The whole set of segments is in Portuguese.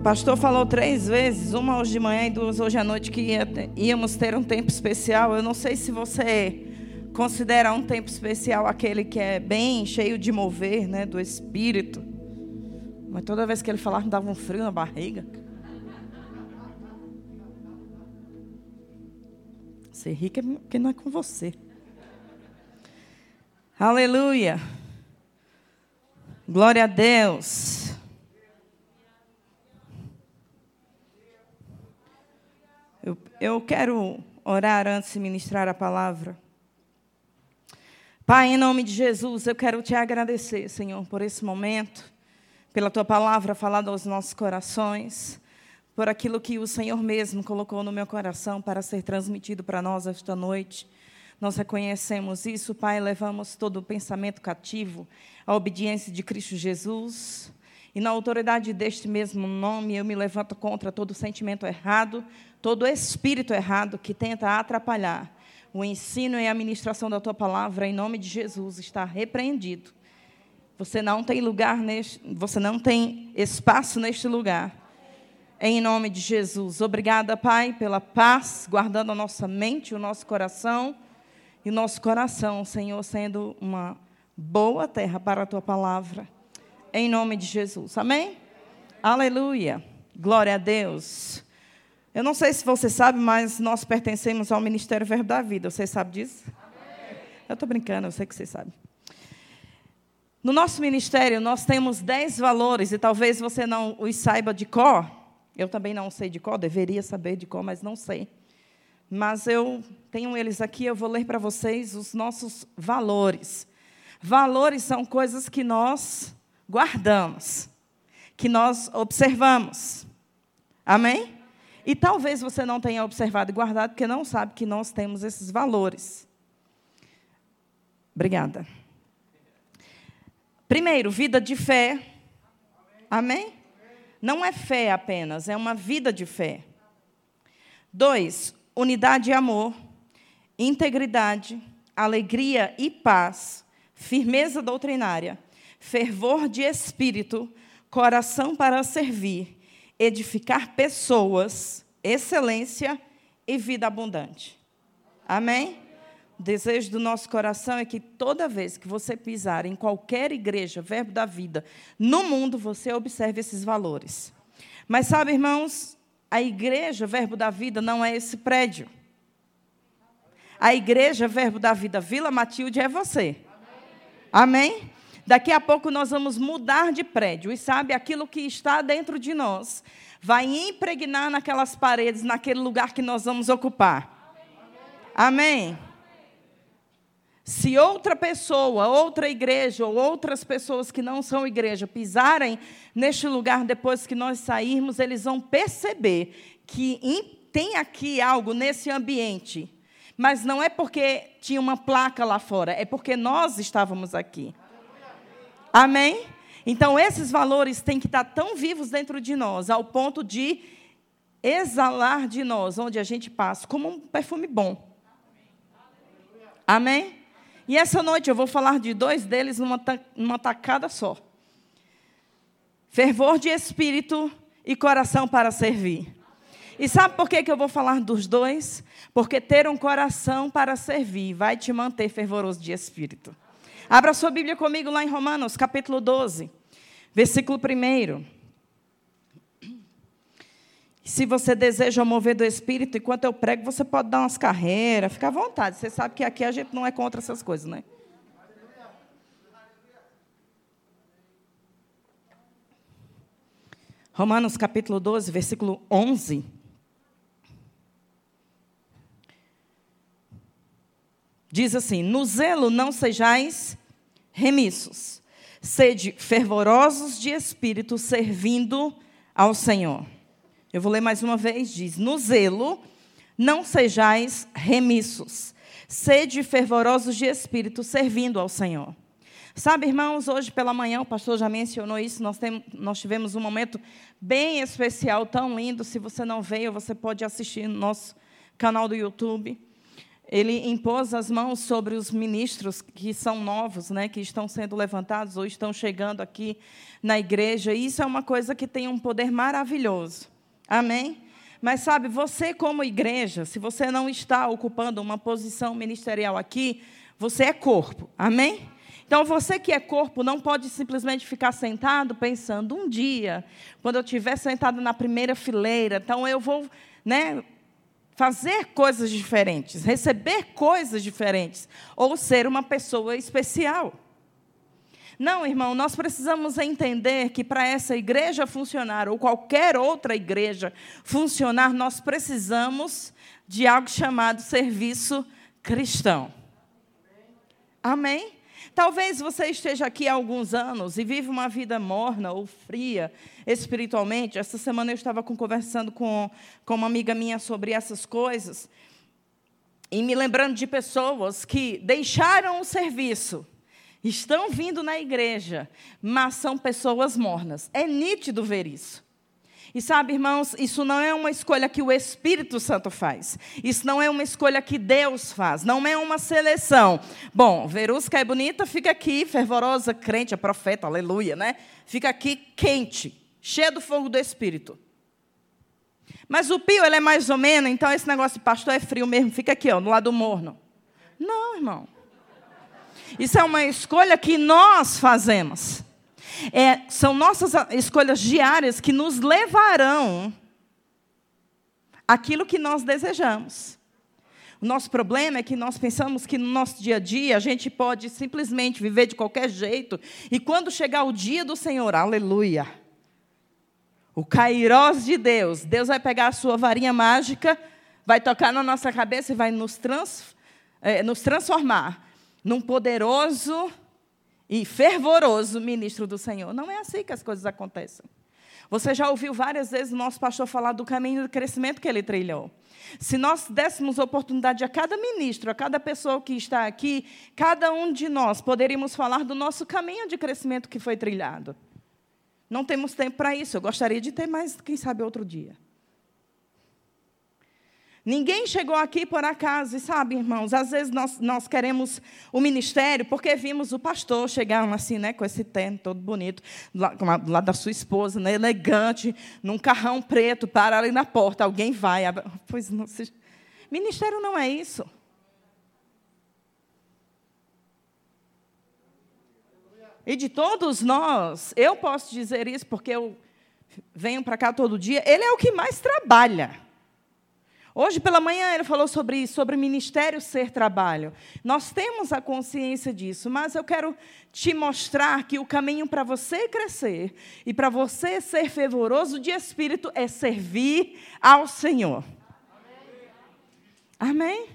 O pastor falou três vezes, uma hoje de manhã e duas hoje à noite, que íamos ter um tempo especial. Eu não sei se você considera um tempo especial aquele que é bem cheio de mover, né, do Espírito. Mas toda vez que ele falava, me dava um frio na barriga. Ser rico é porque não é com você. Aleluia. Glória a Deus. Eu, eu quero orar antes de ministrar a palavra. Pai, em nome de Jesus, eu quero te agradecer, Senhor, por esse momento, pela tua palavra falada aos nossos corações por aquilo que o Senhor mesmo colocou no meu coração para ser transmitido para nós esta noite. Nós reconhecemos isso, Pai, levamos todo o pensamento cativo à obediência de Cristo Jesus. E na autoridade deste mesmo nome, eu me levanto contra todo sentimento errado, todo espírito errado que tenta atrapalhar o ensino e a ministração da tua palavra, em nome de Jesus, está repreendido. Você não tem lugar neste, você não tem espaço neste lugar em nome de Jesus. Obrigada, Pai, pela paz, guardando a nossa mente, o nosso coração e o nosso coração, Senhor, sendo uma boa terra para a tua palavra. Em nome de Jesus. Amém? Aleluia. Glória a Deus. Eu não sei se você sabe, mas nós pertencemos ao Ministério Verbo da Vida. Você sabe disso? Amém. Eu estou brincando, eu sei que você sabe. No nosso ministério, nós temos dez valores, e talvez você não os saiba de cor, eu também não sei de qual, deveria saber de qual, mas não sei. Mas eu tenho eles aqui, eu vou ler para vocês os nossos valores. Valores são coisas que nós guardamos, que nós observamos. Amém? E talvez você não tenha observado e guardado, porque não sabe que nós temos esses valores. Obrigada. Primeiro, vida de fé. Amém? Não é fé apenas, é uma vida de fé. Dois, unidade e amor, integridade, alegria e paz, firmeza doutrinária, fervor de espírito, coração para servir, edificar pessoas, excelência e vida abundante. Amém? O desejo do nosso coração é que toda vez que você pisar em qualquer igreja, verbo da vida, no mundo, você observe esses valores. Mas sabe, irmãos, a igreja, verbo da vida, não é esse prédio. A igreja, verbo da vida, Vila Matilde, é você. Amém? Amém? Daqui a pouco nós vamos mudar de prédio. E sabe, aquilo que está dentro de nós vai impregnar naquelas paredes, naquele lugar que nós vamos ocupar. Amém? Se outra pessoa, outra igreja ou outras pessoas que não são igreja pisarem neste lugar depois que nós sairmos, eles vão perceber que tem aqui algo nesse ambiente. Mas não é porque tinha uma placa lá fora, é porque nós estávamos aqui. Amém? Então, esses valores têm que estar tão vivos dentro de nós, ao ponto de exalar de nós, onde a gente passa, como um perfume bom. Amém? E essa noite eu vou falar de dois deles numa, numa tacada só: fervor de espírito e coração para servir. E sabe por que, que eu vou falar dos dois? Porque ter um coração para servir vai te manter fervoroso de espírito. Abra sua Bíblia comigo lá em Romanos, capítulo 12, versículo 1. Se você deseja mover do Espírito, enquanto eu prego, você pode dar umas carreiras, fica à vontade. Você sabe que aqui a gente não é contra essas coisas, né? Romanos capítulo 12, versículo 11. Diz assim: No zelo não sejais remissos, sede fervorosos de espírito, servindo ao Senhor. Eu vou ler mais uma vez, diz: No zelo não sejais remissos, sede fervorosos de espírito, servindo ao Senhor. Sabe, irmãos, hoje pela manhã, o pastor já mencionou isso, nós, tem, nós tivemos um momento bem especial, tão lindo. Se você não veio, você pode assistir no nosso canal do YouTube. Ele impôs as mãos sobre os ministros que são novos, né, que estão sendo levantados ou estão chegando aqui na igreja. E isso é uma coisa que tem um poder maravilhoso. Amém? Mas sabe, você como igreja, se você não está ocupando uma posição ministerial aqui, você é corpo. Amém? Então, você que é corpo não pode simplesmente ficar sentado pensando, um dia, quando eu estiver sentado na primeira fileira, então eu vou né, fazer coisas diferentes, receber coisas diferentes, ou ser uma pessoa especial. Não, irmão, nós precisamos entender que para essa igreja funcionar, ou qualquer outra igreja funcionar, nós precisamos de algo chamado serviço cristão. Amém? Talvez você esteja aqui há alguns anos e vive uma vida morna ou fria espiritualmente. Essa semana eu estava conversando com, com uma amiga minha sobre essas coisas e me lembrando de pessoas que deixaram o serviço, estão vindo na igreja, mas são pessoas mornas. É nítido ver isso. E sabe, irmãos, isso não é uma escolha que o Espírito Santo faz. Isso não é uma escolha que Deus faz. Não é uma seleção. Bom, Verusca é bonita, fica aqui, fervorosa, crente, é profeta, aleluia, né? Fica aqui quente, cheia do fogo do Espírito. Mas o Pio, ele é mais ou menos, então esse negócio de pastor é frio mesmo, fica aqui, ó, no lado morno. Não, irmão. Isso é uma escolha que nós fazemos. É, são nossas escolhas diárias que nos levarão aquilo que nós desejamos. O nosso problema é que nós pensamos que no nosso dia a dia a gente pode simplesmente viver de qualquer jeito, e quando chegar o dia do Senhor, aleluia, o Cairós de Deus, Deus vai pegar a sua varinha mágica, vai tocar na nossa cabeça e vai nos, trans, é, nos transformar num poderoso e fervoroso ministro do Senhor. Não é assim que as coisas acontecem. Você já ouviu várias vezes o nosso pastor falar do caminho de crescimento que ele trilhou. Se nós dessemos oportunidade a cada ministro, a cada pessoa que está aqui, cada um de nós poderíamos falar do nosso caminho de crescimento que foi trilhado. Não temos tempo para isso. Eu gostaria de ter mais, quem sabe, outro dia. Ninguém chegou aqui por acaso, e sabe, irmãos, às vezes nós, nós queremos o ministério porque vimos o pastor chegar assim, né, com esse terno todo bonito, lado da sua esposa, né, elegante, num carrão preto, para ali na porta, alguém vai. Pois não, se... Ministério não é isso. E de todos nós, eu posso dizer isso porque eu venho para cá todo dia, ele é o que mais trabalha. Hoje pela manhã ele falou sobre isso, sobre ministério ser trabalho. Nós temos a consciência disso, mas eu quero te mostrar que o caminho para você crescer e para você ser fervoroso de espírito é servir ao Senhor. Amém? Amém?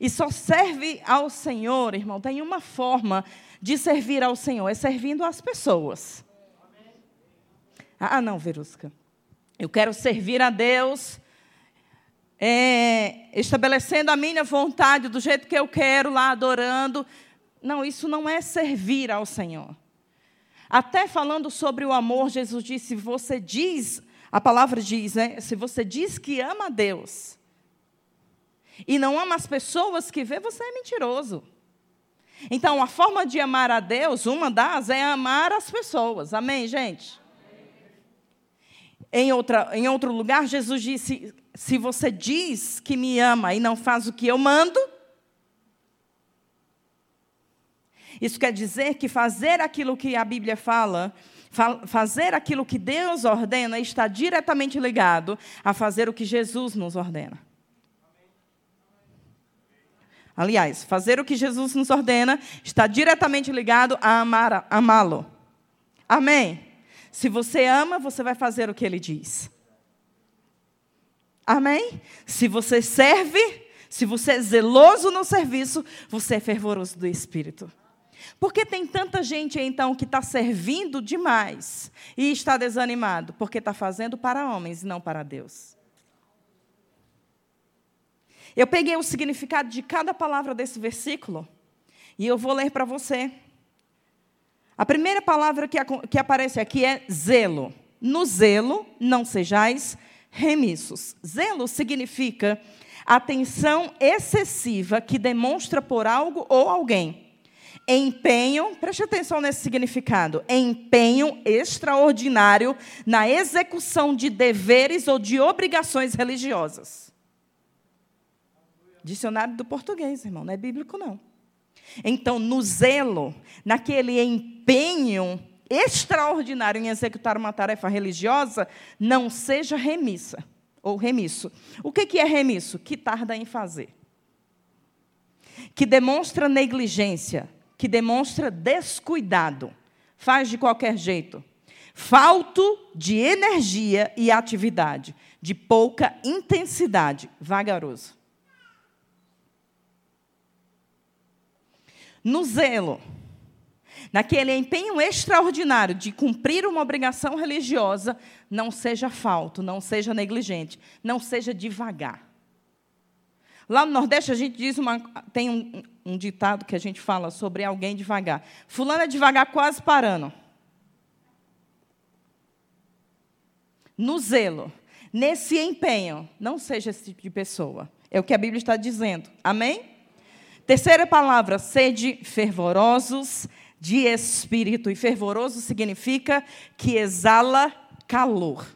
E só serve ao Senhor, irmão, tem uma forma de servir ao Senhor, é servindo às pessoas. Ah, não, Verusca. Eu quero servir a Deus é, estabelecendo a minha vontade do jeito que eu quero, lá adorando. Não, isso não é servir ao Senhor. Até falando sobre o amor, Jesus disse: se você diz, a palavra diz, né, se você diz que ama a Deus e não ama as pessoas que vê, você é mentiroso. Então, a forma de amar a Deus, uma das, é amar as pessoas. Amém, gente? Em, outra, em outro lugar, Jesus disse: se você diz que me ama e não faz o que eu mando, isso quer dizer que fazer aquilo que a Bíblia fala, fazer aquilo que Deus ordena, está diretamente ligado a fazer o que Jesus nos ordena. Aliás, fazer o que Jesus nos ordena está diretamente ligado a amá-lo. Amém? Se você ama, você vai fazer o que ele diz. Amém? Se você serve, se você é zeloso no serviço, você é fervoroso do Espírito. Por que tem tanta gente, então, que está servindo demais e está desanimado? Porque está fazendo para homens e não para Deus. Eu peguei o significado de cada palavra desse versículo e eu vou ler para você. A primeira palavra que, que aparece aqui é zelo. No zelo, não sejais remissos. Zelo significa atenção excessiva que demonstra por algo ou alguém. Empenho, preste atenção nesse significado, empenho extraordinário na execução de deveres ou de obrigações religiosas. Dicionário do português, irmão, não é bíblico, não. Então, no zelo, naquele empenho extraordinário em executar uma tarefa religiosa, não seja remissa ou remisso. O que é remisso? Que tarda em fazer. Que demonstra negligência, que demonstra descuidado, faz de qualquer jeito. Falto de energia e atividade, de pouca intensidade, vagaroso. No zelo, naquele empenho extraordinário de cumprir uma obrigação religiosa, não seja falto, não seja negligente, não seja devagar. Lá no Nordeste a gente diz uma, tem um, um ditado que a gente fala sobre alguém devagar. Fulano é devagar quase parando. No zelo, nesse empenho, não seja esse tipo de pessoa. É o que a Bíblia está dizendo. Amém? Terceira palavra, sede fervorosos de espírito. E fervoroso significa que exala calor,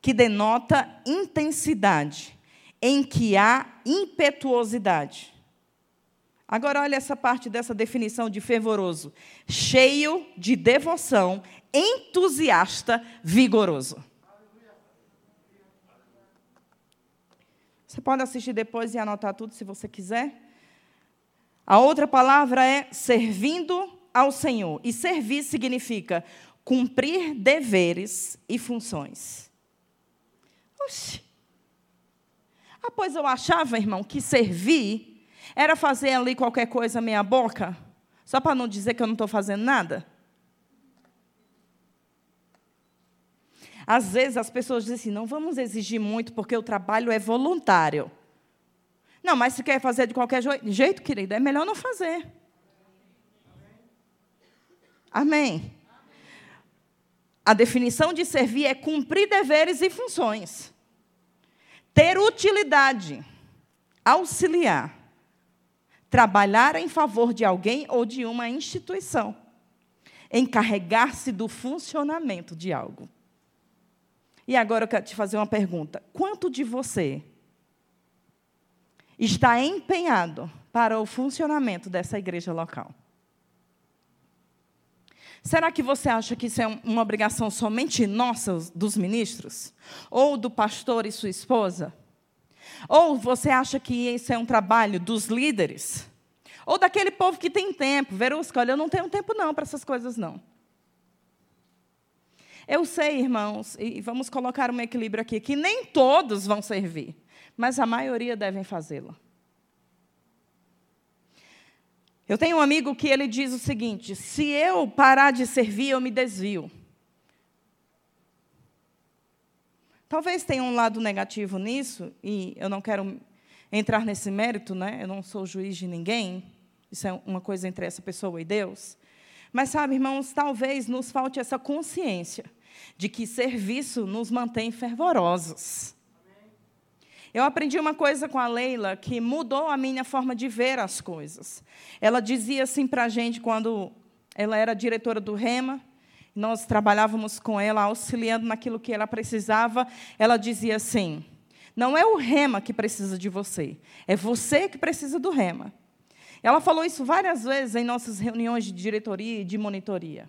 que denota intensidade, em que há impetuosidade. Agora, olha essa parte dessa definição de fervoroso: cheio de devoção, entusiasta, vigoroso. Você pode assistir depois e anotar tudo se você quiser. A outra palavra é servindo ao Senhor. E servir significa cumprir deveres e funções. Oxi. Ah, pois eu achava, irmão, que servir era fazer ali qualquer coisa meia boca, só para não dizer que eu não estou fazendo nada. Às vezes as pessoas dizem assim, não vamos exigir muito porque o trabalho é voluntário. Não, mas se quer fazer de qualquer jeito, querida, é melhor não fazer. Amém. A definição de servir é cumprir deveres e funções. Ter utilidade, auxiliar, trabalhar em favor de alguém ou de uma instituição, encarregar-se do funcionamento de algo. E agora eu quero te fazer uma pergunta: quanto de você está empenhado para o funcionamento dessa igreja local? Será que você acha que isso é uma obrigação somente nossa, dos ministros? Ou do pastor e sua esposa? Ou você acha que isso é um trabalho dos líderes? Ou daquele povo que tem tempo? Verusca, olha, eu não tenho tempo não para essas coisas não. Eu sei, irmãos, e vamos colocar um equilíbrio aqui, que nem todos vão servir, mas a maioria devem fazê-lo. Eu tenho um amigo que ele diz o seguinte: se eu parar de servir, eu me desvio. Talvez tenha um lado negativo nisso, e eu não quero entrar nesse mérito, né? eu não sou juiz de ninguém, isso é uma coisa entre essa pessoa e Deus. Mas, sabe, irmãos, talvez nos falte essa consciência de que serviço nos mantém fervorosos. Eu aprendi uma coisa com a Leila que mudou a minha forma de ver as coisas. Ela dizia assim para a gente, quando ela era diretora do REMA, nós trabalhávamos com ela, auxiliando naquilo que ela precisava. Ela dizia assim: não é o REMA que precisa de você, é você que precisa do REMA. Ela falou isso várias vezes em nossas reuniões de diretoria e de monitoria.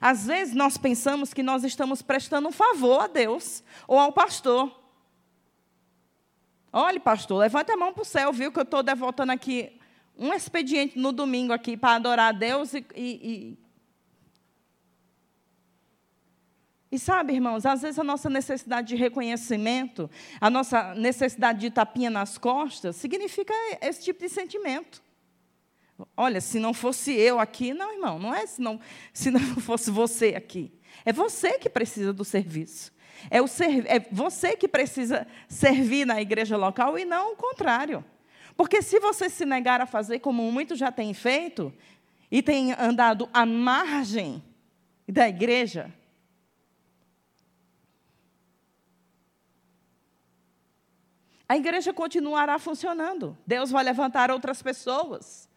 Às vezes nós pensamos que nós estamos prestando um favor a Deus ou ao pastor. Olhe, pastor, levante a mão para o céu, viu que eu estou devotando aqui um expediente no domingo aqui para adorar a Deus e, e, e sabe, irmãos, às vezes a nossa necessidade de reconhecimento, a nossa necessidade de tapinha nas costas, significa esse tipo de sentimento. Olha, se não fosse eu aqui, não, irmão, não é se não, se não fosse você aqui. É você que precisa do serviço. É, o é você que precisa servir na igreja local e não o contrário. Porque se você se negar a fazer como muitos já têm feito, e têm andado à margem da igreja, A igreja continuará funcionando. Deus vai levantar outras pessoas.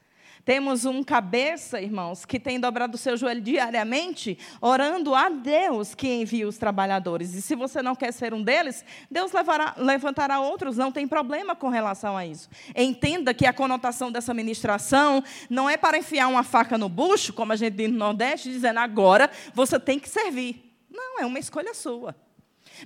Temos um cabeça, irmãos, que tem dobrado o seu joelho diariamente, orando a Deus que envia os trabalhadores. E se você não quer ser um deles, Deus levará, levantará outros, não tem problema com relação a isso. Entenda que a conotação dessa ministração não é para enfiar uma faca no bucho, como a gente diz no Nordeste, dizendo agora você tem que servir. Não, é uma escolha sua.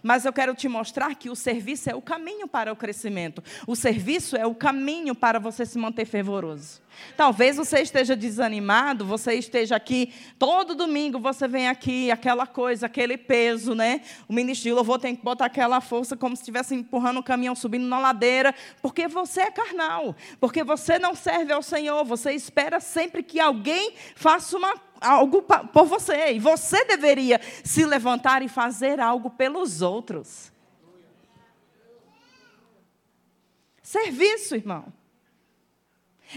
Mas eu quero te mostrar que o serviço é o caminho para o crescimento. O serviço é o caminho para você se manter fervoroso. Talvez você esteja desanimado, você esteja aqui, todo domingo você vem aqui, aquela coisa, aquele peso, né? O ministro de louvor tem que botar aquela força como se estivesse empurrando o caminhão, subindo na ladeira, porque você é carnal, porque você não serve ao Senhor, você espera sempre que alguém faça uma algo por você. E você deveria se levantar e fazer algo pelos outros. Serviço, irmão.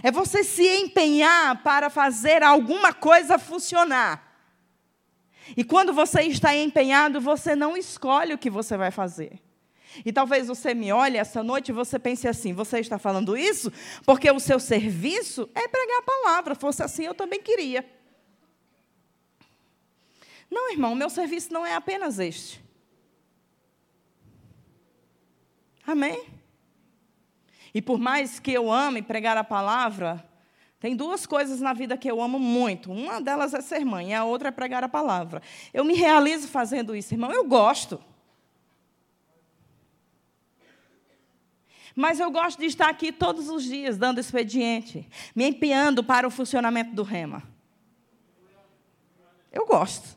É você se empenhar para fazer alguma coisa funcionar. E quando você está empenhado, você não escolhe o que você vai fazer. E talvez você me olhe essa noite e você pense assim: você está falando isso porque o seu serviço é pregar a palavra. Fosse assim, eu também queria. Não, irmão, meu serviço não é apenas este. Amém? E por mais que eu ame pregar a palavra, tem duas coisas na vida que eu amo muito. Uma delas é ser mãe, e a outra é pregar a palavra. Eu me realizo fazendo isso, irmão. Eu gosto. Mas eu gosto de estar aqui todos os dias, dando expediente, me empenhando para o funcionamento do rema. Eu gosto.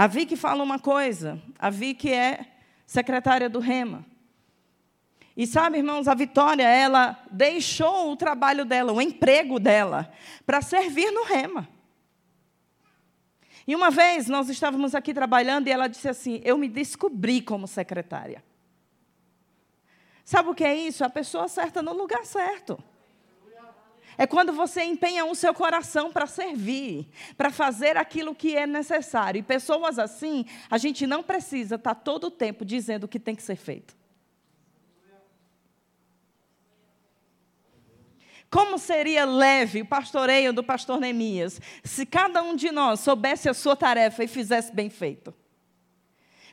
A Vicky fala uma coisa, a Vicky é secretária do Rema. E sabe, irmãos, a Vitória, ela deixou o trabalho dela, o emprego dela, para servir no Rema. E uma vez nós estávamos aqui trabalhando e ela disse assim: Eu me descobri como secretária. Sabe o que é isso? A pessoa certa no lugar certo. É quando você empenha o seu coração para servir, para fazer aquilo que é necessário. E pessoas assim, a gente não precisa estar tá todo o tempo dizendo o que tem que ser feito. Como seria leve o pastoreio do pastor Neemias se cada um de nós soubesse a sua tarefa e fizesse bem feito?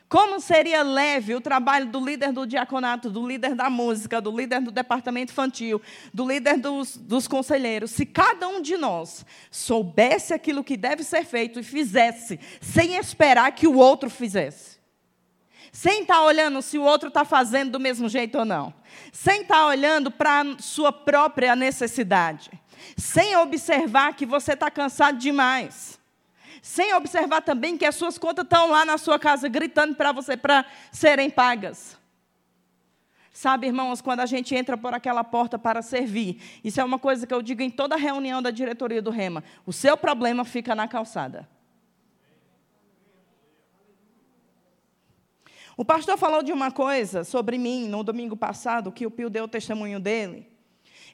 Como seria leve o trabalho do líder do diaconato, do líder da música, do líder do departamento infantil, do líder dos, dos conselheiros, se cada um de nós soubesse aquilo que deve ser feito e fizesse, sem esperar que o outro fizesse. Sem estar tá olhando se o outro está fazendo do mesmo jeito ou não. Sem estar tá olhando para a sua própria necessidade. Sem observar que você está cansado demais sem observar também que as suas contas estão lá na sua casa gritando para você para serem pagas. Sabe, irmãos, quando a gente entra por aquela porta para servir, isso é uma coisa que eu digo em toda reunião da diretoria do Rema: o seu problema fica na calçada. O pastor falou de uma coisa sobre mim no domingo passado, que o Pio deu o testemunho dele.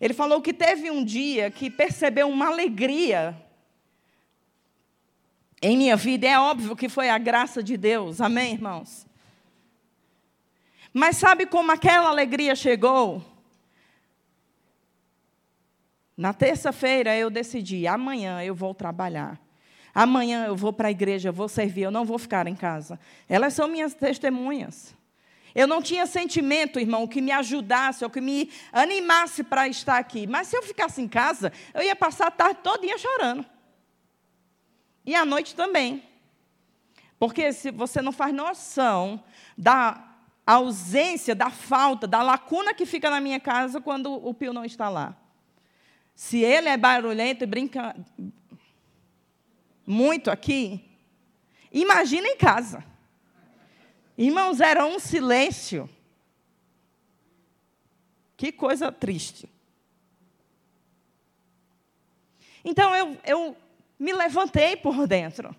Ele falou que teve um dia que percebeu uma alegria em minha vida. É óbvio que foi a graça de Deus, amém, irmãos? Mas sabe como aquela alegria chegou? Na terça-feira eu decidi, amanhã eu vou trabalhar. Amanhã eu vou para a igreja, eu vou servir, eu não vou ficar em casa. Elas são minhas testemunhas. Eu não tinha sentimento, irmão, que me ajudasse ou que me animasse para estar aqui. Mas se eu ficasse em casa, eu ia passar a tarde todinha chorando. E à noite também. Porque se você não faz noção da ausência, da falta, da lacuna que fica na minha casa quando o Pio não está lá. Se ele é barulhento e brinca muito aqui, imagina em casa. Irmãos, era um silêncio. Que coisa triste. Então eu, eu me levantei por dentro.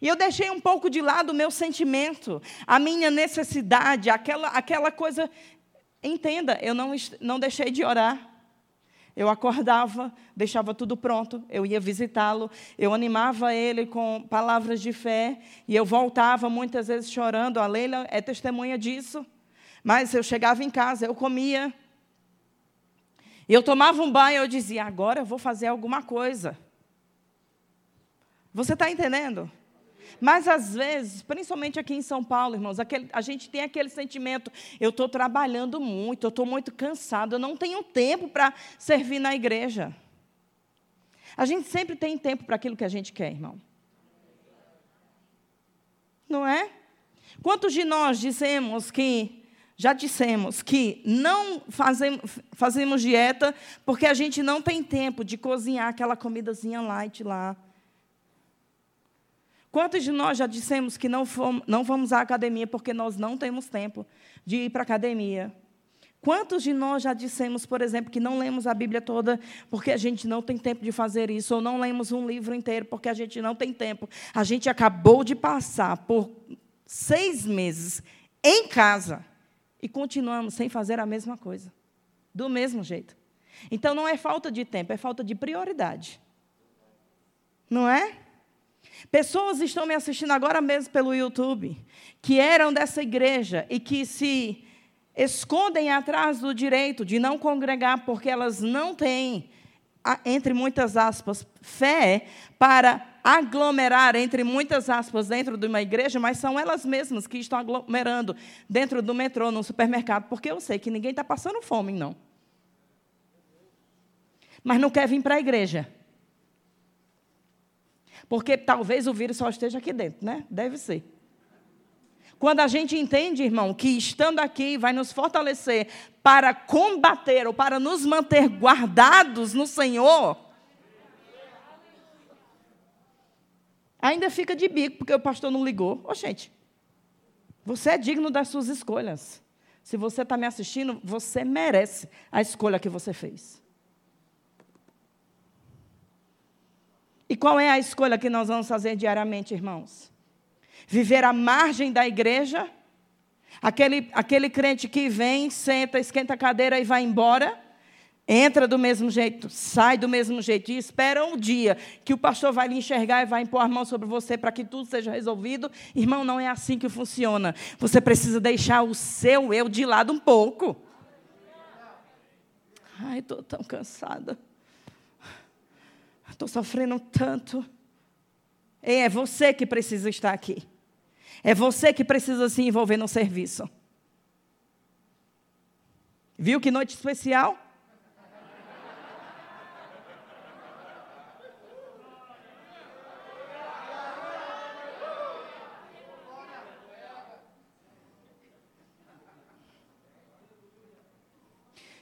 E eu deixei um pouco de lado o meu sentimento, a minha necessidade, aquela, aquela coisa. Entenda, eu não, não deixei de orar. Eu acordava, deixava tudo pronto, eu ia visitá-lo, eu animava ele com palavras de fé, e eu voltava muitas vezes chorando. A Leila é testemunha disso. Mas eu chegava em casa, eu comia. Eu tomava um banho, eu dizia, agora eu vou fazer alguma coisa. Você está entendendo? Mas às vezes, principalmente aqui em São Paulo, irmãos, aquele, a gente tem aquele sentimento: eu estou trabalhando muito, eu estou muito cansado, eu não tenho tempo para servir na igreja. A gente sempre tem tempo para aquilo que a gente quer, irmão. Não é? Quantos de nós dizemos que, já dissemos, que não fazemos, fazemos dieta porque a gente não tem tempo de cozinhar aquela comidazinha light lá? Quantos de nós já dissemos que não, fomos, não vamos à academia porque nós não temos tempo de ir para a academia? Quantos de nós já dissemos, por exemplo, que não lemos a Bíblia toda porque a gente não tem tempo de fazer isso, ou não lemos um livro inteiro porque a gente não tem tempo? A gente acabou de passar por seis meses em casa e continuamos sem fazer a mesma coisa, do mesmo jeito. Então não é falta de tempo, é falta de prioridade. Não é? Pessoas estão me assistindo agora mesmo pelo YouTube, que eram dessa igreja e que se escondem atrás do direito de não congregar porque elas não têm, entre muitas aspas, fé para aglomerar, entre muitas aspas, dentro de uma igreja, mas são elas mesmas que estão aglomerando dentro do metrô, no supermercado, porque eu sei que ninguém está passando fome, não. Mas não quer vir para a igreja. Porque talvez o vírus só esteja aqui dentro, né? Deve ser. Quando a gente entende, irmão, que estando aqui vai nos fortalecer para combater ou para nos manter guardados no Senhor, ainda fica de bico, porque o pastor não ligou. Ô, gente, você é digno das suas escolhas. Se você está me assistindo, você merece a escolha que você fez. E qual é a escolha que nós vamos fazer diariamente, irmãos? Viver à margem da igreja? Aquele, aquele crente que vem, senta, esquenta a cadeira e vai embora? Entra do mesmo jeito, sai do mesmo jeito e espera um dia que o pastor vai lhe enxergar e vai impor a mão sobre você para que tudo seja resolvido. Irmão, não é assim que funciona. Você precisa deixar o seu eu de lado um pouco. Ai, estou tão cansada. Estou sofrendo tanto. É você que precisa estar aqui. É você que precisa se envolver no serviço. Viu que noite especial?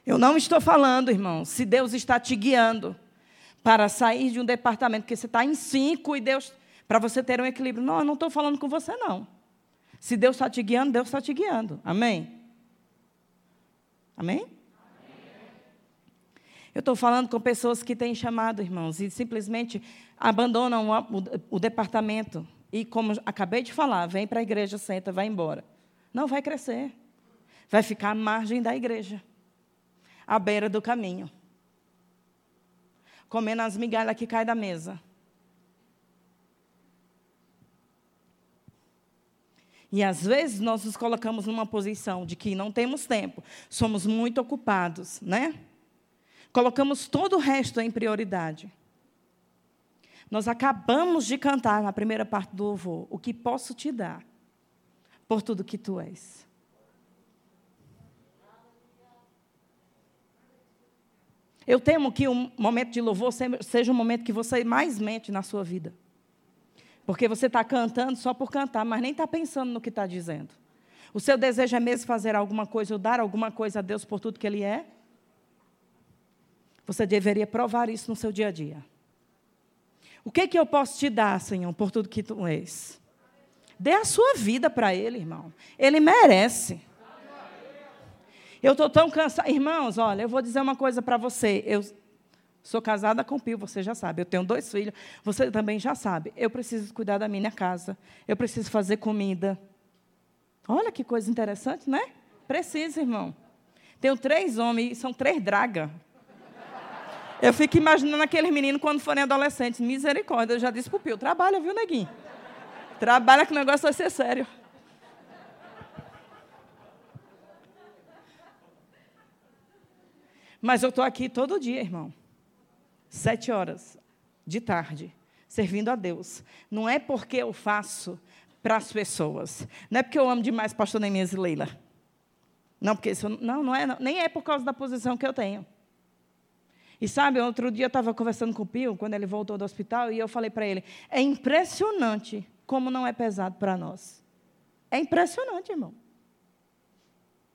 Eu não estou falando, irmão, se Deus está te guiando para sair de um departamento que você está em cinco e Deus, para você ter um equilíbrio. Não, eu não estou falando com você, não. Se Deus está te guiando, Deus está te guiando. Amém? Amém? Eu estou falando com pessoas que têm chamado, irmãos, e simplesmente abandonam o, o, o departamento. E, como acabei de falar, vem para a igreja, senta, vai embora. Não vai crescer. Vai ficar à margem da igreja, à beira do caminho comendo as migalhas que caem da mesa. E às vezes nós nos colocamos numa posição de que não temos tempo, somos muito ocupados, né? Colocamos todo o resto em prioridade. Nós acabamos de cantar na primeira parte do louvor: O que posso te dar por tudo que tu és. Eu temo que um momento de louvor seja um momento que você mais mente na sua vida. Porque você está cantando só por cantar, mas nem está pensando no que está dizendo. O seu desejo é mesmo fazer alguma coisa ou dar alguma coisa a Deus por tudo que Ele é? Você deveria provar isso no seu dia a dia. O que, que eu posso te dar, Senhor, por tudo que tu és? Dê a sua vida para Ele, irmão. Ele merece. Eu estou tão cansada. Irmãos, olha, eu vou dizer uma coisa para você. Eu sou casada com Pio, você já sabe. Eu tenho dois filhos, você também já sabe. Eu preciso cuidar da minha casa. Eu preciso fazer comida. Olha que coisa interessante, né? Preciso, irmão. Tenho três homens, são três dragas. Eu fico imaginando aqueles meninos quando forem adolescentes. Misericórdia, eu já disse para o Pio, trabalha, viu, neguinho? Trabalha que o negócio vai ser sério. Mas eu estou aqui todo dia, irmão. Sete horas de tarde, servindo a Deus. Não é porque eu faço para as pessoas. Não é porque eu amo demais pastor Neemias e Leila. Não, porque isso, não, não é, não, nem é por causa da posição que eu tenho. E sabe, outro dia eu estava conversando com o Pio, quando ele voltou do hospital, e eu falei para ele: é impressionante como não é pesado para nós. É impressionante, irmão.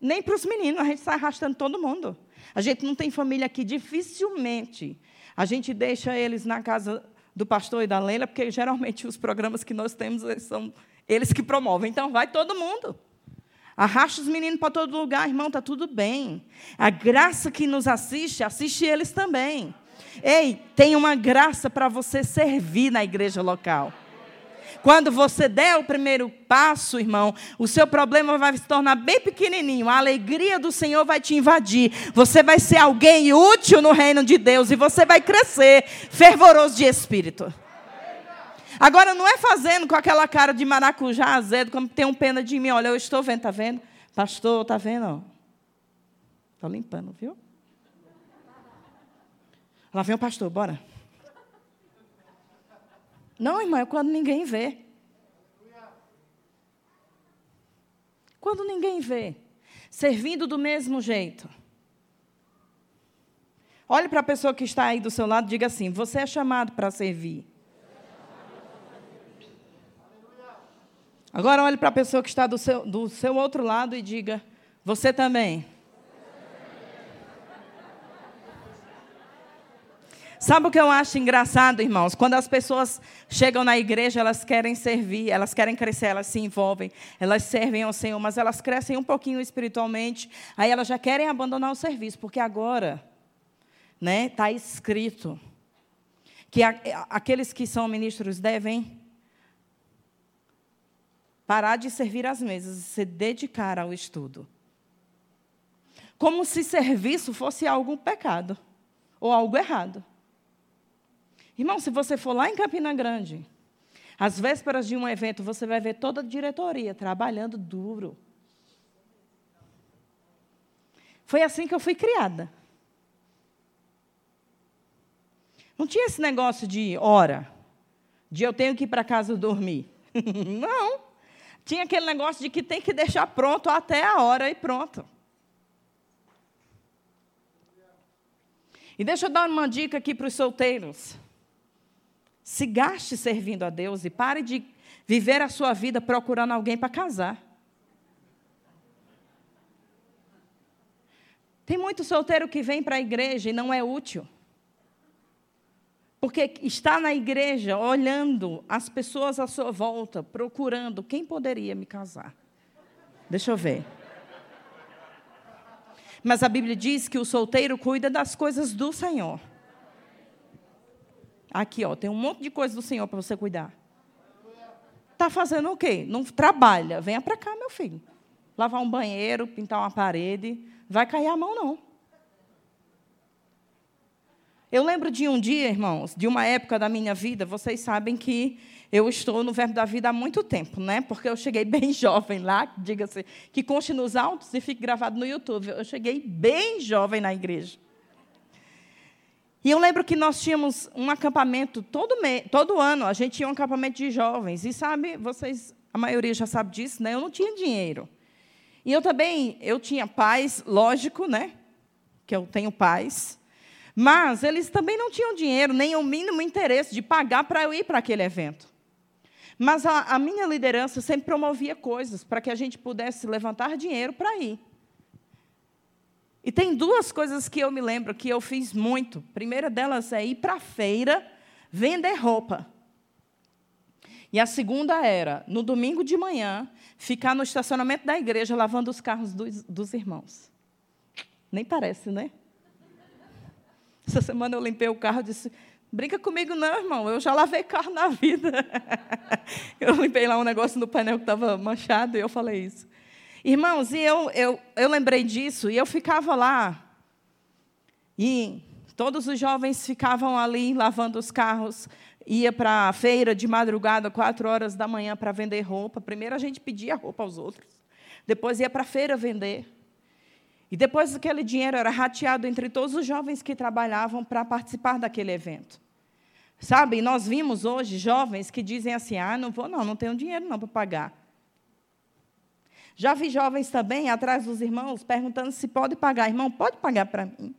Nem para os meninos, a gente está arrastando todo mundo. A gente não tem família aqui, dificilmente. A gente deixa eles na casa do pastor e da Leila, porque geralmente os programas que nós temos são eles que promovem. Então, vai todo mundo. Arrasta os meninos para todo lugar, irmão, está tudo bem. A graça que nos assiste, assiste eles também. Ei, tem uma graça para você servir na igreja local. Quando você der o primeiro passo, irmão, o seu problema vai se tornar bem pequenininho. A alegria do Senhor vai te invadir. Você vai ser alguém útil no reino de Deus e você vai crescer fervoroso de espírito. Agora, não é fazendo com aquela cara de maracujá azedo, como tem um pena de mim. Olha, eu estou vendo, está vendo? Pastor, está vendo? Estou limpando, viu? Lá vem o pastor, bora. Não, irmão, é quando ninguém vê. Quando ninguém vê. Servindo do mesmo jeito. Olhe para a pessoa que está aí do seu lado e diga assim: Você é chamado para servir. Agora olhe para a pessoa que está do seu, do seu outro lado e diga: Você também. Sabe o que eu acho engraçado, irmãos? Quando as pessoas chegam na igreja, elas querem servir, elas querem crescer, elas se envolvem, elas servem ao Senhor, mas elas crescem um pouquinho espiritualmente, aí elas já querem abandonar o serviço, porque agora, né, está escrito que aqueles que são ministros devem parar de servir às mesas e se dedicar ao estudo. Como se serviço fosse algo pecado ou algo errado. Irmão, se você for lá em Campina Grande, às vésperas de um evento, você vai ver toda a diretoria trabalhando duro. Foi assim que eu fui criada. Não tinha esse negócio de hora, de eu tenho que ir para casa dormir. Não tinha aquele negócio de que tem que deixar pronto até a hora e pronto. E deixa eu dar uma dica aqui para os solteiros. Se gaste servindo a Deus e pare de viver a sua vida procurando alguém para casar. Tem muito solteiro que vem para a igreja e não é útil. Porque está na igreja olhando as pessoas à sua volta, procurando quem poderia me casar. Deixa eu ver. Mas a Bíblia diz que o solteiro cuida das coisas do Senhor. Aqui, ó, tem um monte de coisa do Senhor para você cuidar. Está fazendo o quê? Não trabalha. Venha para cá, meu filho. Lavar um banheiro, pintar uma parede. Vai cair a mão, não. Eu lembro de um dia, irmãos, de uma época da minha vida, vocês sabem que eu estou no Verbo da Vida há muito tempo, né? Porque eu cheguei bem jovem lá, diga-se, que conste nos altos e fique gravado no YouTube. Eu cheguei bem jovem na igreja. E eu lembro que nós tínhamos um acampamento todo, me, todo ano, a gente tinha um acampamento de jovens. E sabe, vocês, a maioria já sabe disso, né? Eu não tinha dinheiro. E eu também, eu tinha pais, lógico, né? Que eu tenho pais. Mas eles também não tinham dinheiro, nem o mínimo interesse de pagar para eu ir para aquele evento. Mas a, a minha liderança sempre promovia coisas para que a gente pudesse levantar dinheiro para ir. E tem duas coisas que eu me lembro que eu fiz muito. A primeira delas é ir para a feira vender roupa. E a segunda era, no domingo de manhã, ficar no estacionamento da igreja lavando os carros dos, dos irmãos. Nem parece, né? Essa semana eu limpei o carro e disse: Brinca comigo, não, irmão. Eu já lavei carro na vida. eu limpei lá um negócio no painel que estava manchado e eu falei isso. Irmãos, e eu, eu, eu lembrei disso e eu ficava lá. E todos os jovens ficavam ali lavando os carros. Ia para a feira de madrugada, quatro horas da manhã, para vender roupa. Primeiro a gente pedia roupa aos outros. Depois ia para a feira vender. E depois aquele dinheiro era rateado entre todos os jovens que trabalhavam para participar daquele evento. Sabe, nós vimos hoje jovens que dizem assim: ah, não vou, não, não tenho dinheiro não para pagar. Já vi jovens também atrás dos irmãos perguntando se pode pagar. Irmão, pode pagar para mim?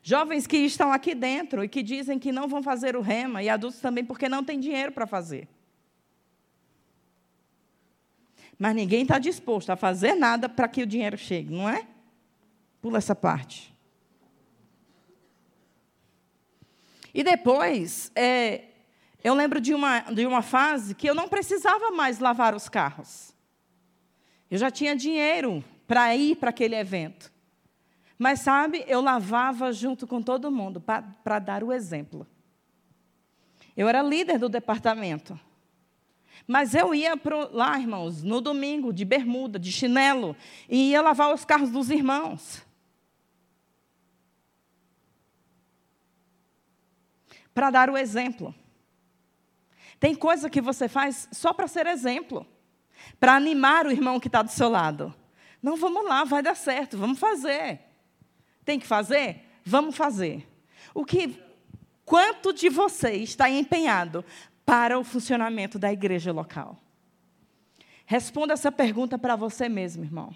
Jovens que estão aqui dentro e que dizem que não vão fazer o rema, e adultos também porque não tem dinheiro para fazer. Mas ninguém está disposto a fazer nada para que o dinheiro chegue, não é? Pula essa parte. E depois, é, eu lembro de uma, de uma fase que eu não precisava mais lavar os carros. Eu já tinha dinheiro para ir para aquele evento. Mas, sabe, eu lavava junto com todo mundo para dar o exemplo. Eu era líder do departamento. Mas eu ia pro, lá, irmãos, no domingo, de bermuda, de chinelo, e ia lavar os carros dos irmãos. Para dar o exemplo. Tem coisa que você faz só para ser exemplo, para animar o irmão que está do seu lado. Não, vamos lá, vai dar certo, vamos fazer. Tem que fazer? Vamos fazer. O que, quanto de você está empenhado para o funcionamento da igreja local? Responda essa pergunta para você mesmo, irmão.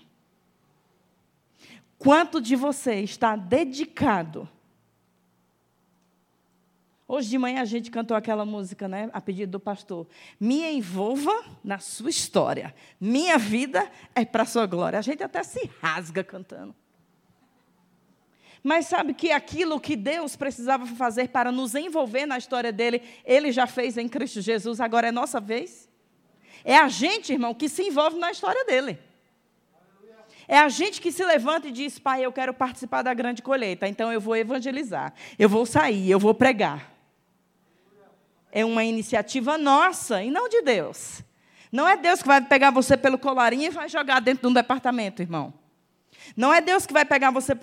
Quanto de você está dedicado? Hoje de manhã a gente cantou aquela música, né, a pedido do pastor. Me envolva na sua história. Minha vida é para a sua glória. A gente até se rasga cantando. Mas sabe que aquilo que Deus precisava fazer para nos envolver na história dele, ele já fez em Cristo Jesus, agora é nossa vez? É a gente, irmão, que se envolve na história dele. É a gente que se levanta e diz: Pai, eu quero participar da grande colheita, então eu vou evangelizar, eu vou sair, eu vou pregar. É uma iniciativa nossa e não de Deus. Não é Deus que vai pegar você pelo colarinho e vai jogar dentro de um departamento, irmão. Não é Deus que vai pegar você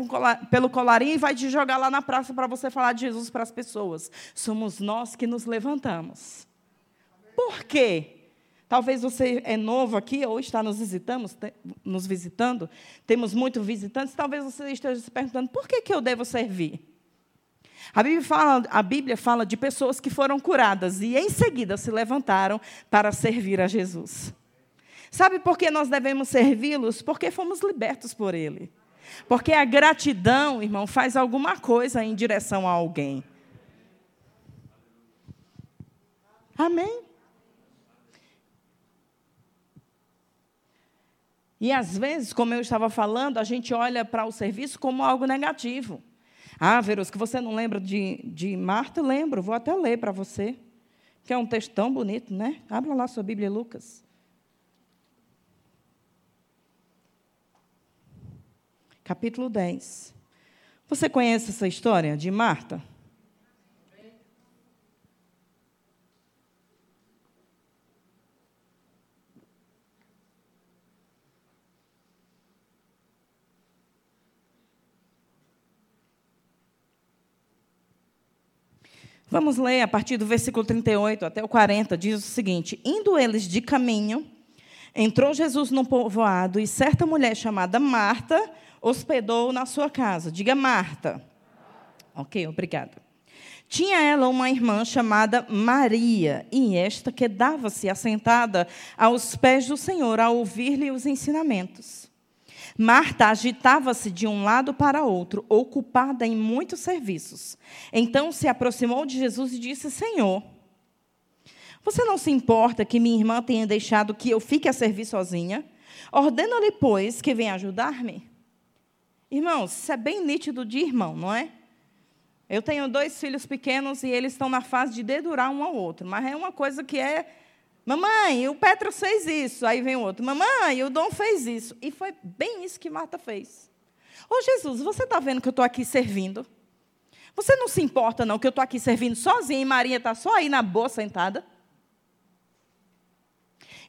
pelo colarinho e vai te jogar lá na praça para você falar de Jesus para as pessoas. Somos nós que nos levantamos. Por quê? Talvez você é novo aqui ou está nos visitando, nos visitando, temos muitos visitantes, talvez você esteja se perguntando, por que, que eu devo servir? A Bíblia, fala, a Bíblia fala de pessoas que foram curadas e em seguida se levantaram para servir a Jesus. Sabe por que nós devemos servi-los? Porque fomos libertos por Ele. Porque a gratidão, irmão, faz alguma coisa em direção a alguém. Amém? E às vezes, como eu estava falando, a gente olha para o serviço como algo negativo. Ah, Verus, que você não lembra de, de Marta? Lembro, vou até ler para você. Que é um texto tão bonito, né? Abra lá sua Bíblia, Lucas. capítulo 10. Você conhece essa história de Marta? Vamos ler a partir do versículo 38 até o 40, diz o seguinte: Indo eles de caminho, entrou Jesus num povoado e certa mulher chamada Marta hospedou na sua casa. Diga Marta. Ok, obrigada. Tinha ela uma irmã chamada Maria, e esta quedava-se assentada aos pés do Senhor a ouvir-lhe os ensinamentos. Marta agitava-se de um lado para outro, ocupada em muitos serviços. Então se aproximou de Jesus e disse: Senhor, você não se importa que minha irmã tenha deixado que eu fique a servir sozinha? Ordena-lhe, pois, que venha ajudar-me. Irmãos, isso é bem nítido de irmão, não é? Eu tenho dois filhos pequenos e eles estão na fase de dedurar um ao outro, mas é uma coisa que é. Mamãe, o Petro fez isso. Aí vem outro. Mamãe, o Dom fez isso. E foi bem isso que Marta fez. Ô Jesus, você está vendo que eu estou aqui servindo? Você não se importa, não, que eu estou aqui servindo sozinha e Maria está só aí na boa sentada?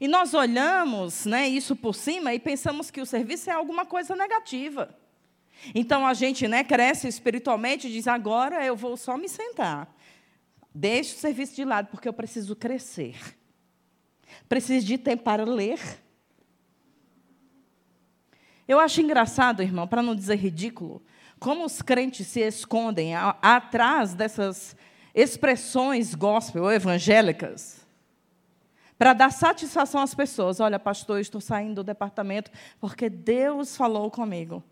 E nós olhamos né, isso por cima e pensamos que o serviço é alguma coisa negativa. Então a gente né, cresce espiritualmente e diz: agora eu vou só me sentar. Deixe o serviço de lado, porque eu preciso crescer. Preciso de tempo para ler. Eu acho engraçado, irmão, para não dizer ridículo, como os crentes se escondem atrás dessas expressões gospel ou evangélicas para dar satisfação às pessoas. Olha, pastor, eu estou saindo do departamento porque Deus falou comigo.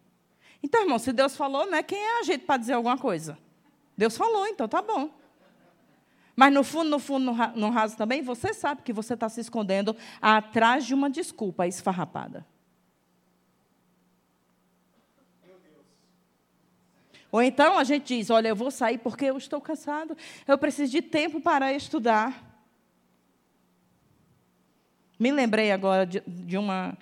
Então, irmão, se Deus falou, né, quem é a gente para dizer alguma coisa? Deus falou, então tá bom. Mas no fundo, no fundo, no raso também, você sabe que você está se escondendo atrás de uma desculpa esfarrapada. Ou então a gente diz: Olha, eu vou sair porque eu estou cansado, eu preciso de tempo para estudar. Me lembrei agora de, de uma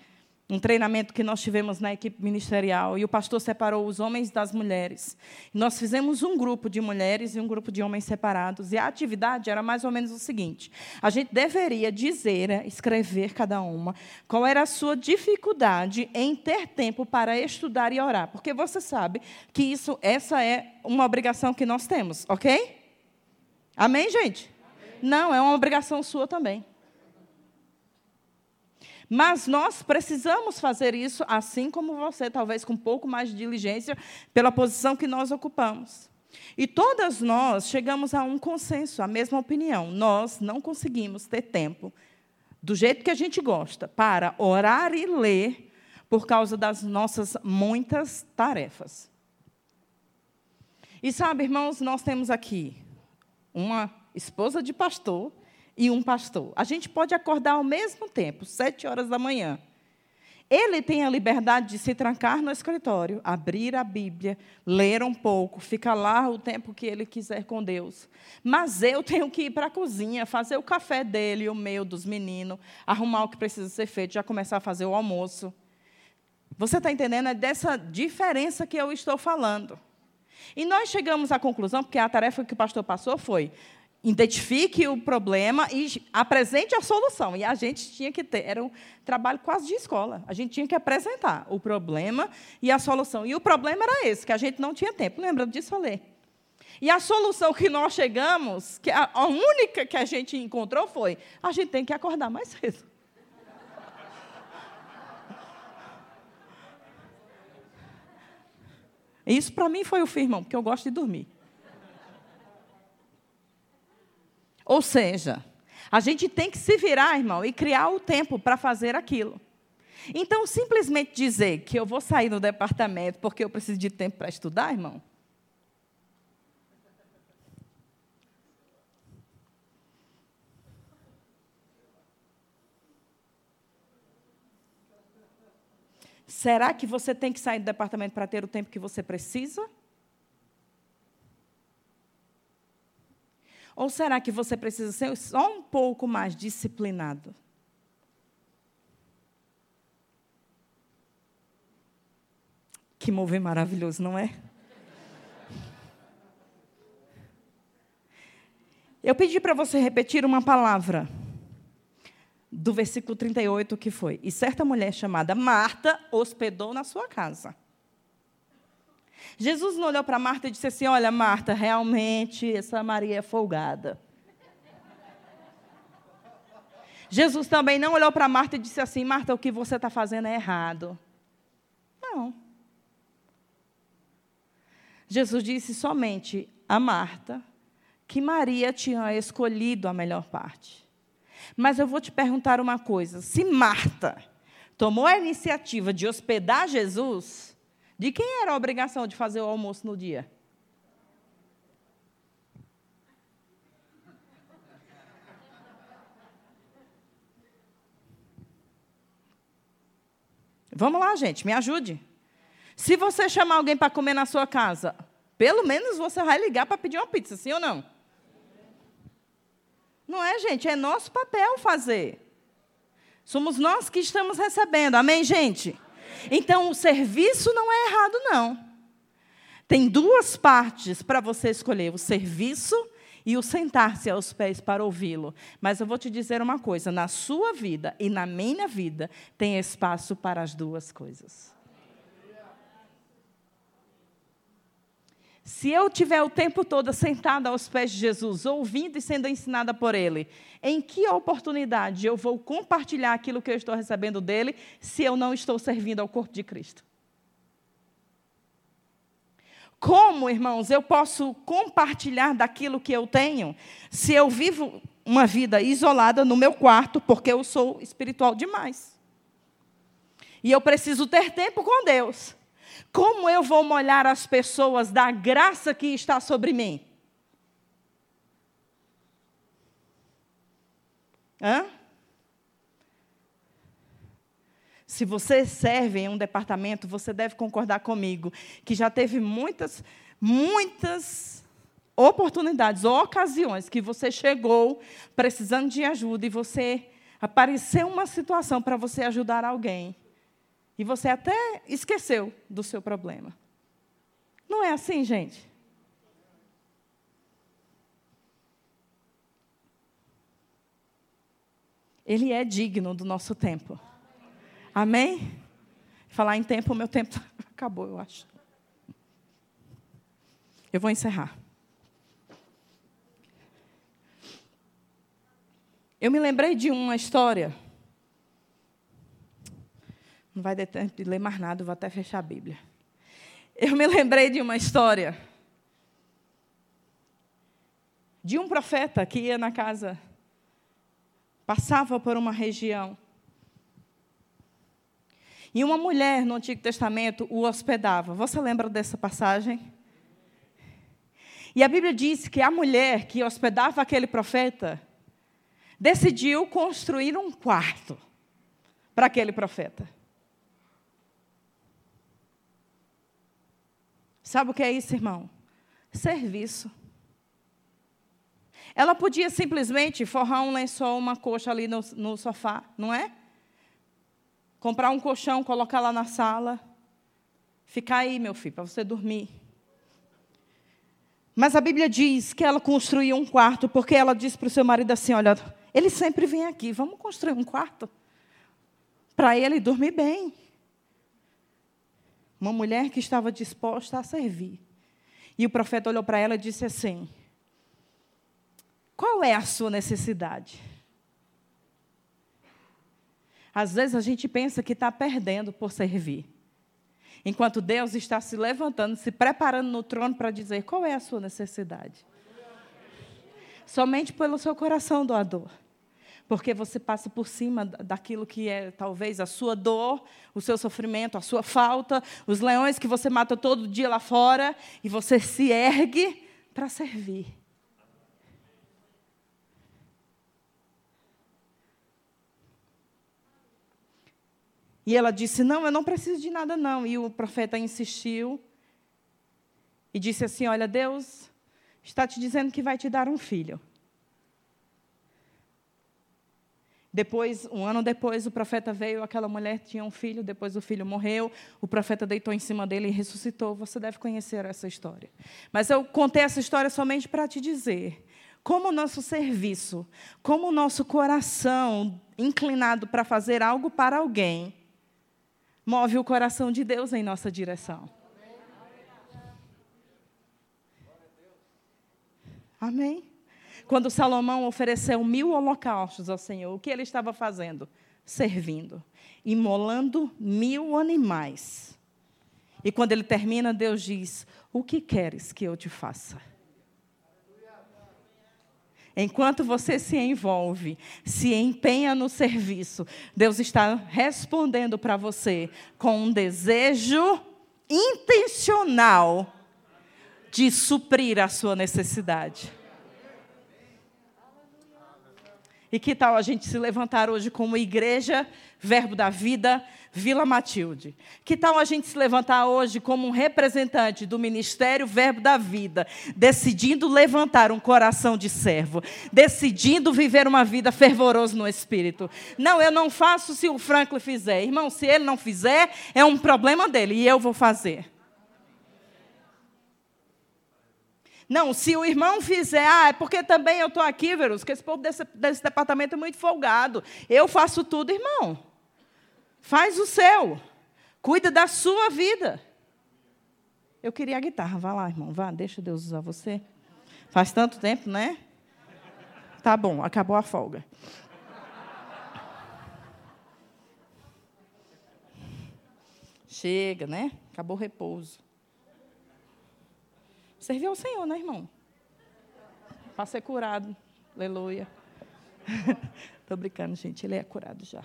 um treinamento que nós tivemos na equipe ministerial e o pastor separou os homens das mulheres. Nós fizemos um grupo de mulheres e um grupo de homens separados e a atividade era mais ou menos o seguinte: a gente deveria dizer, né, escrever cada uma, qual era a sua dificuldade em ter tempo para estudar e orar, porque você sabe que isso, essa é uma obrigação que nós temos, ok? Amém, gente? Amém. Não, é uma obrigação sua também. Mas nós precisamos fazer isso assim como você, talvez com um pouco mais de diligência, pela posição que nós ocupamos. E todas nós chegamos a um consenso, a mesma opinião. Nós não conseguimos ter tempo, do jeito que a gente gosta, para orar e ler, por causa das nossas muitas tarefas. E sabe, irmãos, nós temos aqui uma esposa de pastor e um pastor. A gente pode acordar ao mesmo tempo, sete horas da manhã. Ele tem a liberdade de se trancar no escritório, abrir a Bíblia, ler um pouco, ficar lá o tempo que ele quiser com Deus. Mas eu tenho que ir para a cozinha, fazer o café dele, o meu, dos meninos, arrumar o que precisa ser feito, já começar a fazer o almoço. Você está entendendo? É dessa diferença que eu estou falando. E nós chegamos à conclusão, porque a tarefa que o pastor passou foi: identifique o problema e apresente a solução. E a gente tinha que ter, era um trabalho quase de escola. A gente tinha que apresentar o problema e a solução. E o problema era esse, que a gente não tinha tempo. Lembra disso, falei? E a solução que nós chegamos, que a, a única que a gente encontrou foi: a gente tem que acordar mais cedo. Isso para mim foi o firmão, porque eu gosto de dormir. Ou seja, a gente tem que se virar, irmão, e criar o tempo para fazer aquilo. Então, simplesmente dizer que eu vou sair do departamento porque eu preciso de tempo para estudar, irmão. Será que você tem que sair do departamento para ter o tempo que você precisa? Ou será que você precisa ser só um pouco mais disciplinado? Que mover maravilhoso, não é? Eu pedi para você repetir uma palavra do versículo 38 que foi: E certa mulher chamada Marta hospedou na sua casa. Jesus não olhou para Marta e disse assim: Olha, Marta, realmente essa Maria é folgada. Jesus também não olhou para Marta e disse assim: Marta, o que você está fazendo é errado. Não. Jesus disse somente a Marta que Maria tinha escolhido a melhor parte. Mas eu vou te perguntar uma coisa: se Marta tomou a iniciativa de hospedar Jesus, de quem era a obrigação de fazer o almoço no dia? Vamos lá, gente, me ajude. Se você chamar alguém para comer na sua casa, pelo menos você vai ligar para pedir uma pizza, sim ou não? Não é, gente? É nosso papel fazer. Somos nós que estamos recebendo. Amém, gente? Então, o serviço não é errado, não. Tem duas partes para você escolher: o serviço e o sentar-se aos pés para ouvi-lo. Mas eu vou te dizer uma coisa: na sua vida e na minha vida, tem espaço para as duas coisas. Se eu tiver o tempo todo sentada aos pés de Jesus, ouvindo e sendo ensinada por Ele, em que oportunidade eu vou compartilhar aquilo que eu estou recebendo dele, se eu não estou servindo ao corpo de Cristo? Como, irmãos, eu posso compartilhar daquilo que eu tenho, se eu vivo uma vida isolada no meu quarto, porque eu sou espiritual demais? E eu preciso ter tempo com Deus. Como eu vou molhar as pessoas da graça que está sobre mim? Hã? Se você serve em um departamento, você deve concordar comigo que já teve muitas, muitas oportunidades ou ocasiões que você chegou precisando de ajuda e você apareceu uma situação para você ajudar alguém. E você até esqueceu do seu problema. Não é assim, gente? Ele é digno do nosso tempo. Amém? Falar em tempo, o meu tempo acabou, eu acho. Eu vou encerrar. Eu me lembrei de uma história não vai ter tempo de ler mais nada, vou até fechar a Bíblia. Eu me lembrei de uma história de um profeta que ia na casa, passava por uma região. E uma mulher no Antigo Testamento o hospedava. Você lembra dessa passagem? E a Bíblia diz que a mulher que hospedava aquele profeta decidiu construir um quarto para aquele profeta. Sabe o que é isso, irmão? Serviço. Ela podia simplesmente forrar um lençol, uma coxa ali no, no sofá, não é? Comprar um colchão, colocar lá na sala. Ficar aí, meu filho, para você dormir. Mas a Bíblia diz que ela construiu um quarto, porque ela disse para o seu marido assim: Olha, ele sempre vem aqui, vamos construir um quarto para ele dormir bem. Uma mulher que estava disposta a servir. E o profeta olhou para ela e disse assim: Qual é a sua necessidade? Às vezes a gente pensa que está perdendo por servir. Enquanto Deus está se levantando, se preparando no trono para dizer qual é a sua necessidade. Somente pelo seu coração doador porque você passa por cima daquilo que é talvez a sua dor, o seu sofrimento, a sua falta, os leões que você mata todo dia lá fora, e você se ergue para servir. E ela disse: Não, eu não preciso de nada, não. E o profeta insistiu e disse assim: Olha, Deus está te dizendo que vai te dar um filho. Depois, um ano depois, o profeta veio, aquela mulher tinha um filho, depois o filho morreu, o profeta deitou em cima dele e ressuscitou. Você deve conhecer essa história. Mas eu contei essa história somente para te dizer como o nosso serviço, como o nosso coração inclinado para fazer algo para alguém, move o coração de Deus em nossa direção. Amém? Quando Salomão ofereceu mil holocaustos ao Senhor, o que ele estava fazendo? Servindo, imolando mil animais. E quando ele termina, Deus diz: O que queres que eu te faça? Enquanto você se envolve, se empenha no serviço, Deus está respondendo para você com um desejo intencional de suprir a sua necessidade. E que tal a gente se levantar hoje como igreja, Verbo da Vida, Vila Matilde? Que tal a gente se levantar hoje como um representante do Ministério Verbo da Vida, decidindo levantar um coração de servo, decidindo viver uma vida fervorosa no Espírito? Não, eu não faço se o Franklin fizer. Irmão, se ele não fizer, é um problema dele e eu vou fazer. Não, se o irmão fizer, ah, é porque também eu estou aqui, Verus, porque esse povo desse, desse departamento é muito folgado. Eu faço tudo, irmão. Faz o seu. Cuida da sua vida. Eu queria a guitarra. Vá lá, irmão. Vá, deixa Deus usar você. Faz tanto tempo, né? Tá bom, acabou a folga. Chega, né? Acabou o repouso. Serviu ao Senhor, né, irmão? Para ser curado. Aleluia. Estou brincando, gente. Ele é curado já.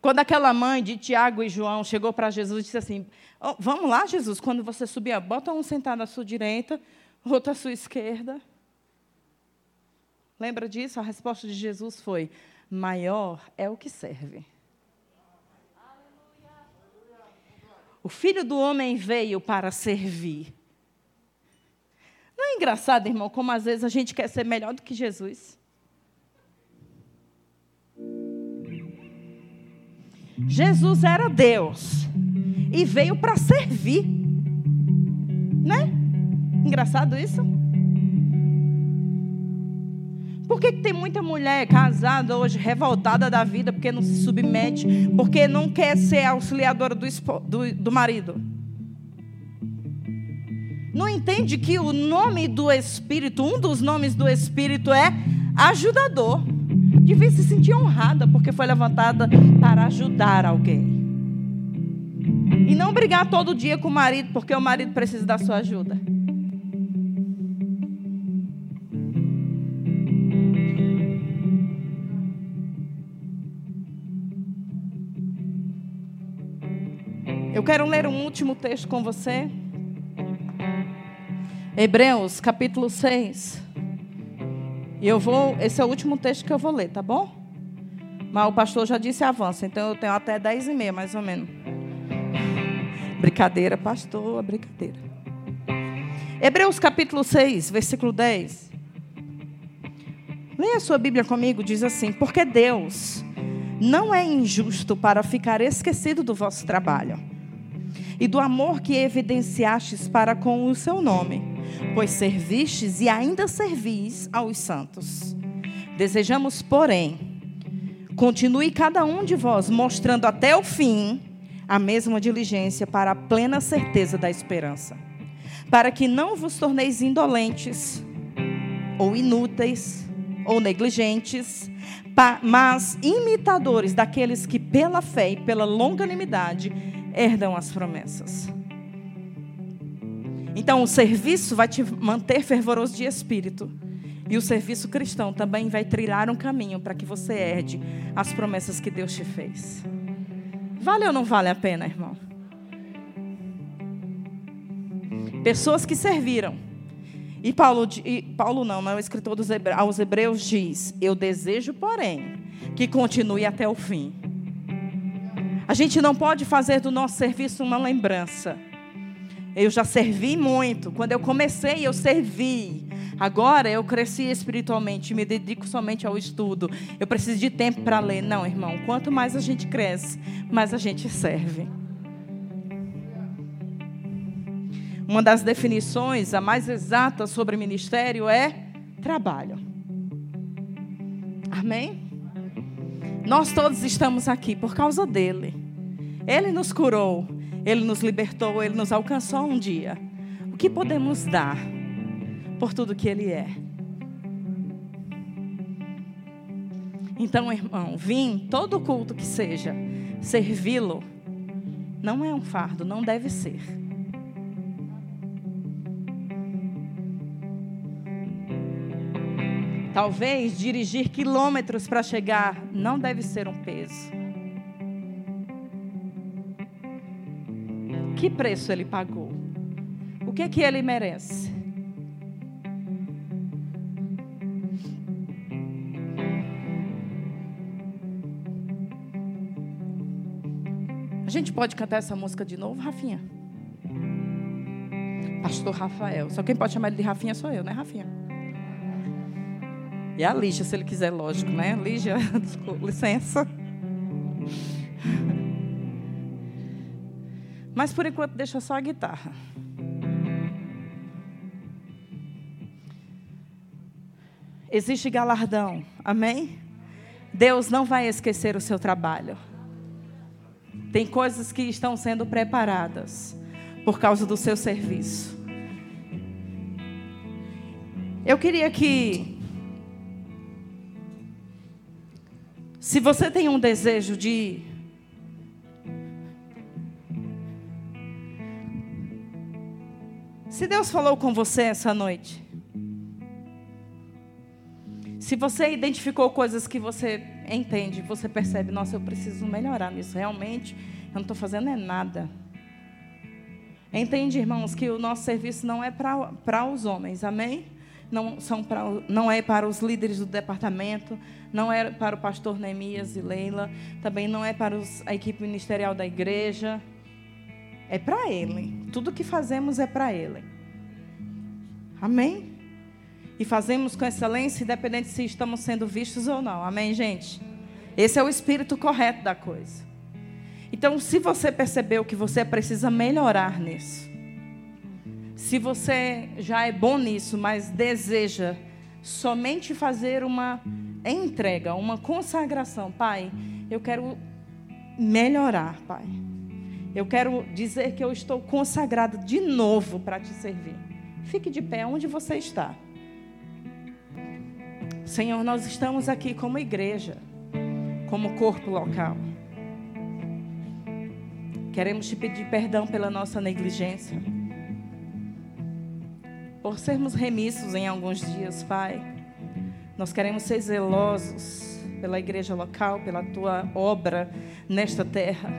Quando aquela mãe de Tiago e João chegou para Jesus e disse assim: oh, Vamos lá, Jesus, quando você subir, bota um sentado à sua direita, outro à sua esquerda. Lembra disso? A resposta de Jesus foi: Maior é o que serve. O filho do homem veio para servir. Não é engraçado, irmão, como às vezes a gente quer ser melhor do que Jesus? Jesus era Deus e veio para servir. Né? Engraçado isso? Por que, que, tem muita mulher casada hoje, revoltada da vida, porque não se submete, porque não quer ser auxiliadora do, do, do marido? Não entende que o nome do Espírito, um dos nomes do Espírito é ajudador devia se sentir honrada porque foi levantada para ajudar alguém. E não brigar todo dia com o marido porque o marido precisa da sua ajuda. Quero ler um último texto com você. Hebreus, capítulo 6. E eu vou, esse é o último texto que eu vou ler, tá bom? Mas o pastor já disse avança, então eu tenho até 10 e meia, mais ou menos. Brincadeira, pastor, brincadeira. Hebreus capítulo 6, versículo 10. Leia a sua Bíblia comigo, diz assim: Porque Deus não é injusto para ficar esquecido do vosso trabalho e do amor que evidenciastes para com o seu nome pois servistes e ainda servis aos santos. Desejamos, porém, continue cada um de vós mostrando até o fim a mesma diligência para a plena certeza da esperança, para que não vos torneis indolentes, ou inúteis, ou negligentes, mas imitadores daqueles que pela fé e pela longanimidade herdam as promessas. Então, o serviço vai te manter fervoroso de espírito. E o serviço cristão também vai trilhar um caminho para que você herde as promessas que Deus te fez. Vale ou não vale a pena, irmão? Pessoas que serviram. E Paulo, e Paulo não, não é o escritor dos hebreus, aos Hebreus diz: Eu desejo, porém, que continue até o fim. A gente não pode fazer do nosso serviço uma lembrança. Eu já servi muito. Quando eu comecei, eu servi. Agora eu cresci espiritualmente, me dedico somente ao estudo. Eu preciso de tempo para ler. Não, irmão. Quanto mais a gente cresce, mais a gente serve. Uma das definições, a mais exata sobre ministério é trabalho. Amém? Nós todos estamos aqui por causa dele. Ele nos curou. Ele nos libertou, Ele nos alcançou um dia. O que podemos dar por tudo que Ele é? Então, irmão, vim todo culto que seja, servi-lo, não é um fardo, não deve ser. Talvez dirigir quilômetros para chegar não deve ser um peso. Que preço ele pagou? O que é que ele merece? A gente pode cantar essa música de novo, Rafinha? Pastor Rafael. Só quem pode chamar ele de Rafinha sou eu, né, Rafinha? E a Lígia, se ele quiser, lógico, né? Lígia, licença. Mas por enquanto deixa só a guitarra. Existe galardão, amém? Deus não vai esquecer o seu trabalho. Tem coisas que estão sendo preparadas por causa do seu serviço. Eu queria que se você tem um desejo de Se Deus falou com você essa noite, se você identificou coisas que você entende, você percebe, nossa, eu preciso melhorar nisso. Realmente, eu não estou fazendo é nada. Entende, irmãos, que o nosso serviço não é para os homens, amém? Não, são pra, não é para os líderes do departamento, não é para o pastor Neemias e Leila, também não é para os, a equipe ministerial da igreja. É para Ele. Tudo que fazemos é para Ele. Amém? E fazemos com excelência, independente se estamos sendo vistos ou não. Amém, gente? Esse é o espírito correto da coisa. Então, se você percebeu que você precisa melhorar nisso, se você já é bom nisso, mas deseja somente fazer uma entrega, uma consagração, Pai, eu quero melhorar, Pai. Eu quero dizer que eu estou consagrado de novo para te servir. Fique de pé onde você está. Senhor, nós estamos aqui como igreja, como corpo local. Queremos te pedir perdão pela nossa negligência, por sermos remissos em alguns dias, Pai. Nós queremos ser zelosos pela igreja local, pela tua obra nesta terra.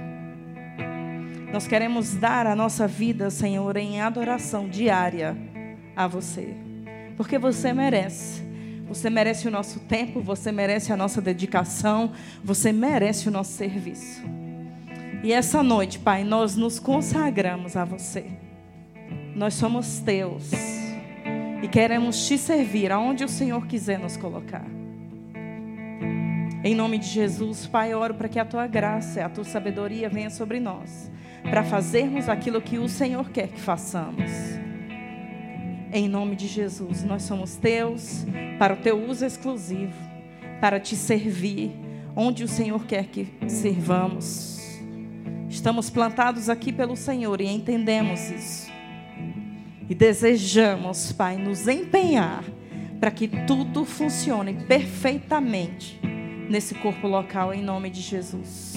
Nós queremos dar a nossa vida, Senhor, em adoração diária a você, porque você merece. Você merece o nosso tempo, você merece a nossa dedicação, você merece o nosso serviço. E essa noite, Pai, nós nos consagramos a você. Nós somos teus e queremos te servir aonde o Senhor quiser nos colocar. Em nome de Jesus, Pai, oro para que a tua graça, a tua sabedoria venha sobre nós, para fazermos aquilo que o Senhor quer que façamos. Em nome de Jesus, nós somos teus para o teu uso exclusivo, para te servir onde o Senhor quer que sirvamos. Estamos plantados aqui pelo Senhor e entendemos isso. E desejamos, Pai, nos empenhar para que tudo funcione perfeitamente nesse corpo local, em nome de Jesus.